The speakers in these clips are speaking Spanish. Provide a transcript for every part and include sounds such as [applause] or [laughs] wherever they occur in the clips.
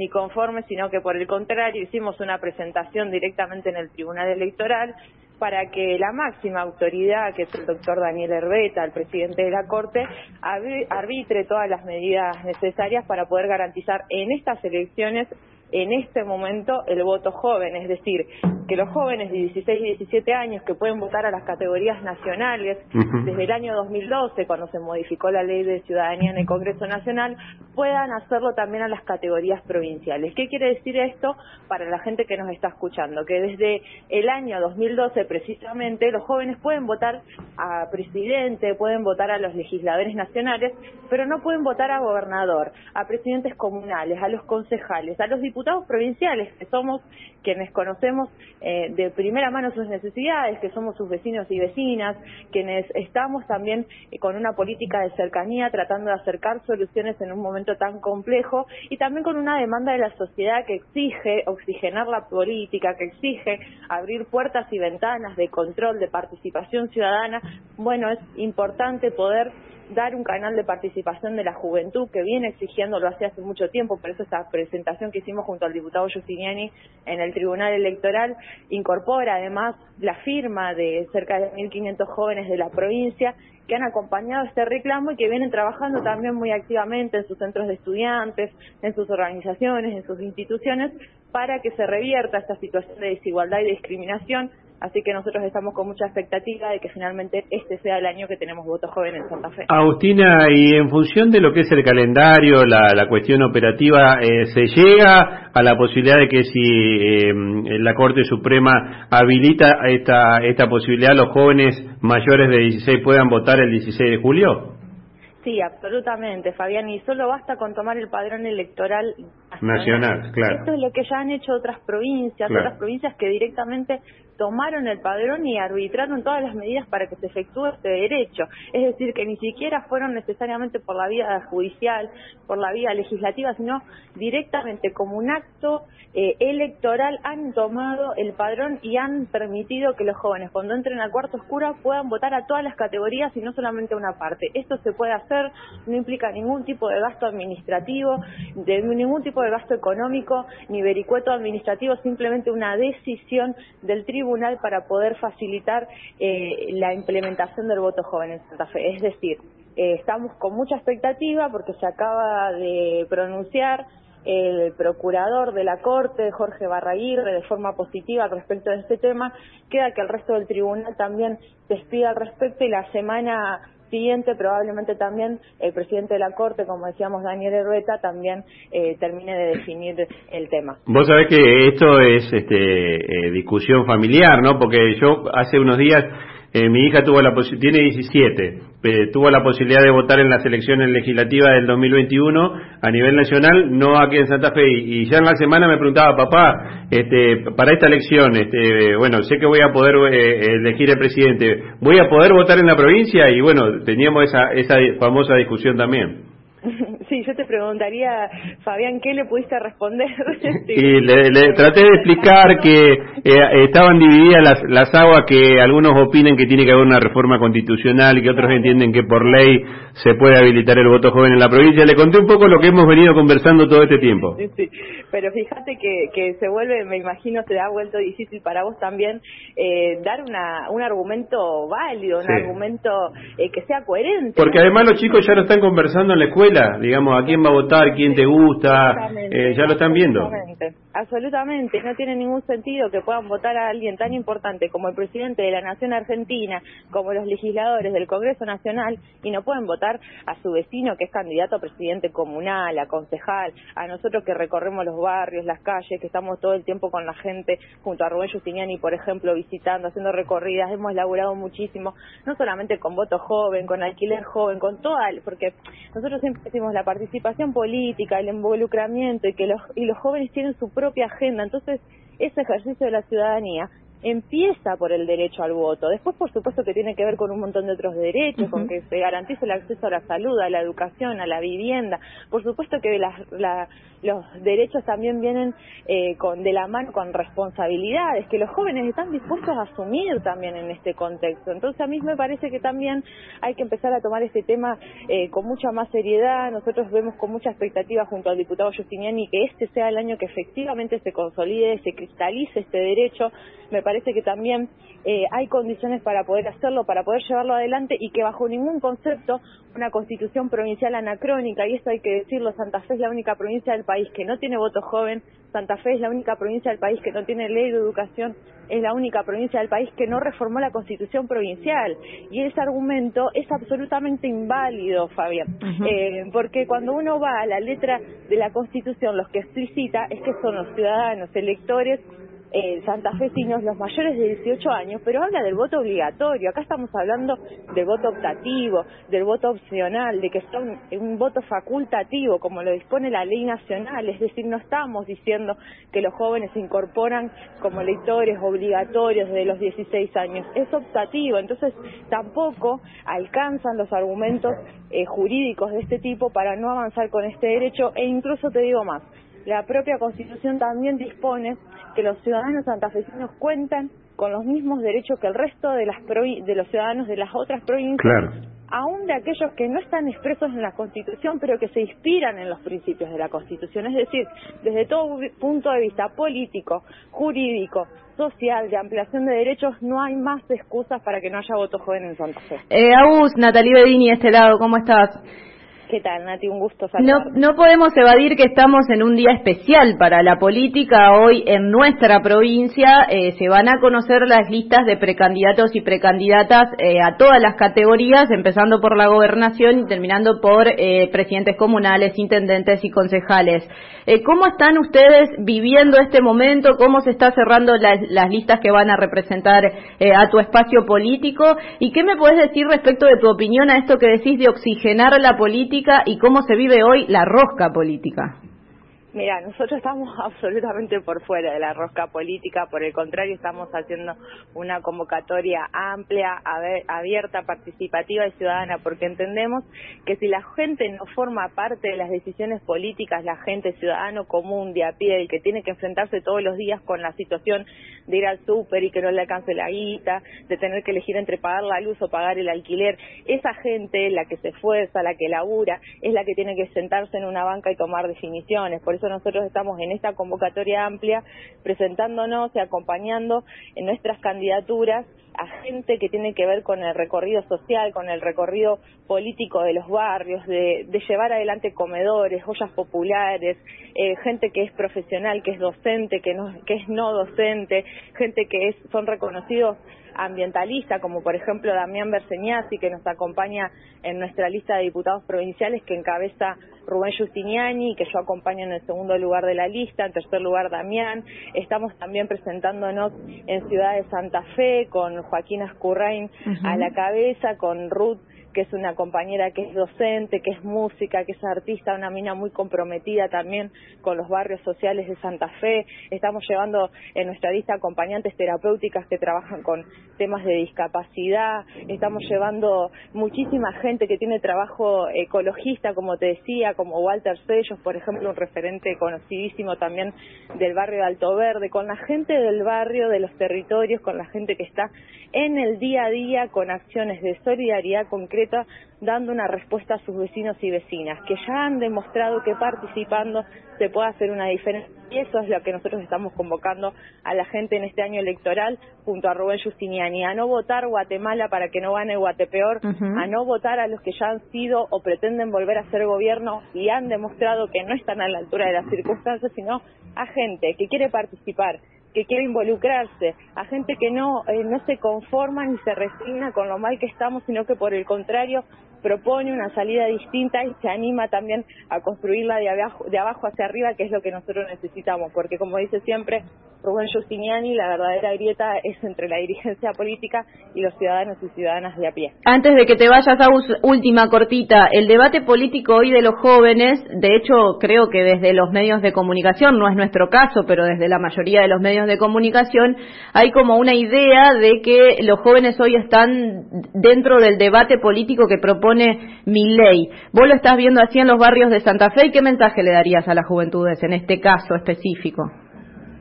ni conformes, sino que por el contrario hicimos una presentación directamente en el Tribunal Electoral para que la máxima autoridad, que es el doctor Daniel Herbeta, el presidente de la Corte, arbitre todas las medidas necesarias para poder garantizar en estas elecciones en este momento el voto joven, es decir, que los jóvenes de 16 y 17 años que pueden votar a las categorías nacionales desde el año 2012, cuando se modificó la ley de ciudadanía en el Congreso Nacional, puedan hacerlo también a las categorías provinciales. ¿Qué quiere decir esto para la gente que nos está escuchando? Que desde el año 2012 precisamente los jóvenes pueden votar a presidente, pueden votar a los legisladores nacionales, pero no pueden votar a gobernador, a presidentes comunales, a los concejales, a los diputados diputados provinciales, que somos quienes conocemos eh, de primera mano sus necesidades, que somos sus vecinos y vecinas, quienes estamos también con una política de cercanía tratando de acercar soluciones en un momento tan complejo y también con una demanda de la sociedad que exige oxigenar la política, que exige abrir puertas y ventanas de control, de participación ciudadana. Bueno, es importante poder dar un canal de participación de la juventud que viene exigiéndolo hace hace mucho tiempo, por eso esta presentación que hicimos junto al diputado Giustiniani en el Tribunal Electoral incorpora además la firma de cerca de 1.500 jóvenes de la provincia que han acompañado este reclamo y que vienen trabajando también muy activamente en sus centros de estudiantes, en sus organizaciones, en sus instituciones, para que se revierta esta situación de desigualdad y discriminación Así que nosotros estamos con mucha expectativa de que finalmente este sea el año que tenemos votos jóvenes en Santa Fe. Agustina, y en función de lo que es el calendario, la, cuestión operativa, eh, ¿se llega a la posibilidad de que si eh, la Corte Suprema habilita esta, esta posibilidad, los jóvenes mayores de 16 puedan votar el 16 de julio? Sí, absolutamente, Fabián, y solo basta con tomar el padrón electoral nacional, claro. Esto es lo que ya han hecho otras provincias, otras provincias que directamente tomaron el padrón y arbitraron todas las medidas para que se efectúe este derecho. Es decir, que ni siquiera fueron necesariamente por la vía judicial, por la vía legislativa, sino directamente como un acto eh, electoral han tomado el padrón y han permitido que los jóvenes cuando entren al cuarto oscuro puedan votar a todas las categorías y no solamente a una parte. Esto se puede hacer no implica ningún tipo de gasto administrativo, de ningún tipo de gasto económico, ni vericueto administrativo, simplemente una decisión del tribunal para poder facilitar eh, la implementación del voto joven en Santa Fe. Es decir, eh, estamos con mucha expectativa porque se acaba de pronunciar el procurador de la Corte, Jorge Barraguirre, de forma positiva respecto de este tema. Queda que el resto del tribunal también despida al respecto y la semana siguiente probablemente también el presidente de la Corte, como decíamos Daniel Herueta, también eh, termine de definir el tema. Vos sabés que esto es este, eh, discusión familiar, ¿no? Porque yo hace unos días eh, mi hija tuvo la tiene 17, eh, tuvo la posibilidad de votar en las elecciones legislativas del 2021 a nivel nacional, no aquí en Santa Fe. Y, ya en la semana me preguntaba, papá, este, para esta elección, este, bueno, sé que voy a poder eh, elegir el presidente, ¿voy a poder votar en la provincia? Y bueno, teníamos esa, esa famosa discusión también. Sí, yo te preguntaría, Fabián, ¿qué le pudiste responder? [laughs] y le, traté de explicar que eh, estaban divididas las, las aguas, que algunos opinen que tiene que haber una reforma constitucional y que otros entienden que por ley se puede habilitar el voto joven en la provincia. Le conté un poco lo que hemos venido conversando todo este tiempo. Sí, sí. pero fíjate que, que se vuelve, me imagino, se ha vuelto difícil para vos también eh, dar una, un argumento válido, un argumento eh, que sea coherente. Porque además los chicos ya lo están conversando en la escuela, digamos, a quién va a votar, quién te gusta, eh, ya lo están viendo. Absolutamente, no tiene ningún sentido que puedan votar a alguien tan importante como el presidente de la Nación Argentina, como los legisladores del Congreso Nacional, y no pueden votar a su vecino que es candidato a presidente comunal, a concejal, a nosotros que recorremos los barrios, las calles, que estamos todo el tiempo con la gente, junto a Rubén Justiniani, por ejemplo, visitando, haciendo recorridas, hemos laburado muchísimo, no solamente con voto joven, con alquiler joven, con toda, porque nosotros siempre decimos la participación política, el involucramiento y que los, y los jóvenes tienen su propia agenda. Entonces, ese ejercicio de la ciudadanía empieza por el derecho al voto. Después, por supuesto, que tiene que ver con un montón de otros derechos, con que se garantice el acceso a la salud, a la educación, a la vivienda. Por supuesto que los derechos también vienen eh, con, de la mano con responsabilidades, que los jóvenes están dispuestos a asumir también en este contexto. Entonces, a mí me parece que también hay que empezar a tomar este tema eh, con mucha más seriedad. Nosotros vemos con mucha expectativa junto al diputado Justiniani que este sea el año que efectivamente se consolide, se cristalice este derecho. Me parece que también eh, hay condiciones para poder hacerlo, para poder llevarlo adelante y que bajo ningún concepto una constitución provincial anacrónica, y esto hay que decirlo, Santa Fe es la única provincia del país que no tiene voto joven, Santa Fe es la única provincia del país que no tiene ley de educación, es la única provincia del país que no reformó la constitución provincial. Y ese argumento es absolutamente inválido, Fabián, eh, porque cuando uno va a la letra de la constitución, los que explicita es que son los ciudadanos, electores, eh, santafesinos, los mayores de 18 años, pero habla del voto obligatorio. Acá estamos hablando del voto optativo, del voto opcional, de que son un voto facultativo, como lo dispone la ley nacional. Es decir, no estamos diciendo que los jóvenes se incorporan como electores obligatorios desde los 16 años. Es optativo, entonces tampoco alcanzan los argumentos eh, jurídicos de este tipo para no avanzar con este derecho e incluso te digo más la propia Constitución también dispone que los ciudadanos santafesinos cuentan con los mismos derechos que el resto de, las de los ciudadanos de las otras provincias, aún de aquellos que no están expresos en la Constitución, pero que se inspiran en los principios de la Constitución. Es decir, desde todo punto de vista político, jurídico, social, de ampliación de derechos, no hay más excusas para que no haya voto joven en Santa Fe. Eh, Agus, Natalie Bedini, este lado, ¿cómo estás? ¿Qué tal, Nati? Un gusto No, no podemos evadir que estamos en un día especial para la política. Hoy en nuestra provincia eh, se van a conocer las listas de precandidatos y precandidatas eh, a todas las categorías, empezando por la gobernación y terminando por eh, presidentes comunales, intendentes y concejales. ¿Cómo están ustedes viviendo este momento? ¿Cómo se está cerrando las listas que van a representar a tu espacio político? ¿Y qué me puedes decir respecto de tu opinión a esto que decís de oxigenar la política? Y cómo se vive hoy la rosca política. Mira, nosotros estamos [laughs] absolutamente por fuera de la rosca política, por el contrario, estamos haciendo una convocatoria amplia, abierta, participativa y ciudadana, porque entendemos que si la gente no forma parte de las decisiones políticas, la gente ciudadano común, de a pie, el que tiene que enfrentarse todos los días con la situación de ir al súper y que no le alcance la guita, de tener que elegir entre pagar la luz o pagar el alquiler, esa gente, la que se esfuerza, la que labura, es la que tiene que sentarse en una banca y tomar definiciones. Eso nosotros estamos en esta convocatoria amplia presentándonos y acompañando en nuestras candidaturas a gente que tiene que ver con el recorrido social, con el recorrido político de los barrios, de, llevar adelante comedores, ollas populares, eh, gente que es profesional, que es docente, que, no, que es no docente, gente que es, son reconocidos ambientalista, como por ejemplo Damián Berseñasi, que nos acompaña en nuestra lista de diputados provinciales, que encabeza Rubén Justiniani, que yo acompaño en el segundo lugar de la lista, en tercer lugar Damián. Estamos también presentándonos en Ciudad de Santa Fe con Joaquín Ascurrain a la cabeza, con Ruth que es una compañera que es docente, que es música, que es artista, una mina muy comprometida también con los barrios sociales de Santa Fe. Estamos llevando en nuestra lista acompañantes terapéuticas que trabajan con temas de discapacidad. Estamos llevando muchísima gente que tiene trabajo ecologista, como te decía, como Walter Sellos, por ejemplo, un referente conocidísimo también del barrio de Alto Verde, con la gente del barrio, de los territorios, con la gente que está en el día a día con acciones de solidaridad concreta, dando una respuesta a sus vecinos y vecinas, que ya han demostrado que participando se puede hacer una diferencia. Y eso es lo que nosotros estamos convocando a la gente en este año electoral, junto a Rubén Justiniani, a no votar Guatemala para que no gane Guatepeor, a no votar a los que ya han sido o pretenden volver a ser gobierno y han demostrado que no están a la altura de las circunstancias, sino a gente que quiere participar, que quiere involucrarse, a gente que no, eh, no se conforma ni se resigna con lo mal que estamos, sino que por el contrario propone una salida distinta y se anima también a construirla de abajo, de abajo hacia arriba, que es lo que nosotros necesitamos, porque como dice siempre Rubén Giustiniani, la verdadera grieta es entre la dirigencia política y los ciudadanos y ciudadanas de a pie. Antes de que te vayas a última cortita, el debate político hoy de los jóvenes, de hecho creo que desde los medios de comunicación, no es nuestro caso, pero desde la mayoría de los medios de comunicación, hay como una idea de que los jóvenes hoy están dentro del debate político que propone mi ley. Vos lo estás viendo así en los barrios de Santa Fe y qué mensaje le darías a las juventudes en este caso específico?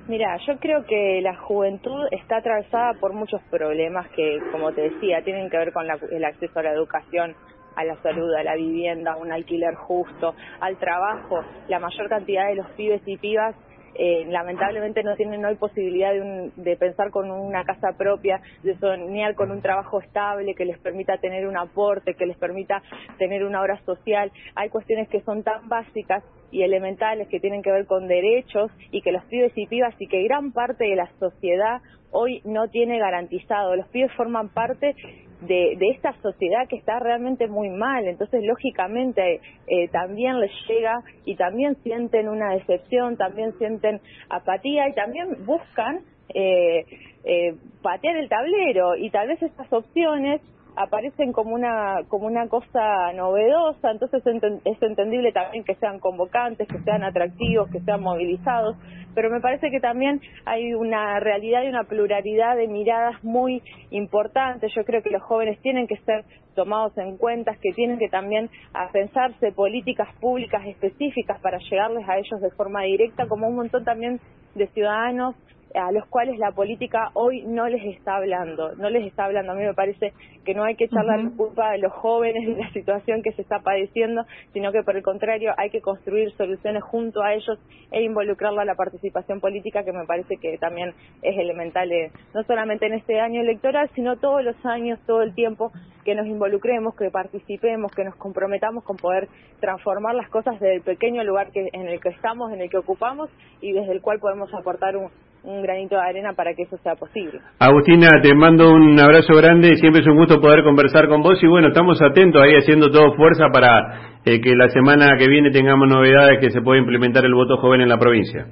Mira, yo creo que la juventud está atravesada por muchos problemas que, como te decía, tienen que ver con el acceso a la educación, a la salud, a la vivienda, a un alquiler justo, al trabajo. La mayor cantidad de los pibes y pibas eh, lamentablemente no tienen hoy posibilidad de, de, pensar con una casa propia, de soñar con un trabajo estable que les permita tener un aporte, que les permita tener una obra social. Hay cuestiones que son tan básicas y elementales que tienen que ver con derechos y que los pibes y pibas y que gran parte de la sociedad hoy no tiene garantizado. Los pibes forman parte de, esta sociedad que está realmente muy mal. Entonces, lógicamente, eh, también les llega y también sienten una decepción, también sienten apatía y también buscan eh, eh, patear el tablero. Y tal vez estas opciones aparecen como una como una cosa novedosa, entonces es entendible también que sean convocantes, que sean atractivos, que sean movilizados, pero me parece que también hay una realidad y una pluralidad de miradas muy importantes. Yo creo que los jóvenes tienen que ser tomados en cuenta, que tienen que también pensarse políticas públicas específicas para llegarles a ellos de forma directa, como un montón también de ciudadanos a los cuales la política hoy no les está hablando, no les está hablando. A mí me parece que no hay que echar la culpa a los jóvenes de la situación que se está padeciendo, sino que por el contrario hay que construir soluciones junto a ellos e involucrarla a la participación política, que me parece que también es elemental, eh, no solamente en este año electoral, sino todos los años, todo el tiempo, que nos involucremos, que participemos, que nos comprometamos con poder transformar las cosas desde el pequeño lugar que, en el que estamos, en el que ocupamos y desde el cual podemos aportar un, un granito de arena para que eso sea posible. Agustina, te mando un abrazo grande, siempre es un gusto poder conversar con vos y bueno, estamos atentos ahí haciendo todo fuerza para eh, que la semana que viene tengamos novedades que se pueda implementar el voto joven en la provincia.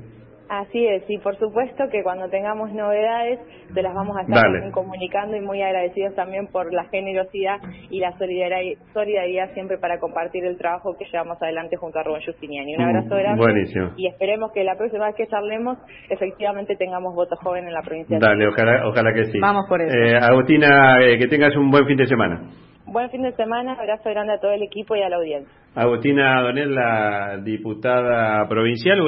Así es, y por supuesto que cuando tengamos novedades te las vamos a estar comunicando y muy agradecidos también por la generosidad y la solidaridad, siempre para compartir el trabajo que llevamos adelante junto a Rubén Justiniani. Un abrazo mm, grande Buenísimo. y esperemos que la próxima vez que charlemos efectivamente tengamos voto joven en la provincia. Dale, ojalá, ojalá que sí. Vamos por eso. Eh, Agustina, eh, que tengas un buen fin de semana. Buen fin de semana, abrazo grande a todo el equipo y a la audiencia. Agustina Donel, la diputada provincial.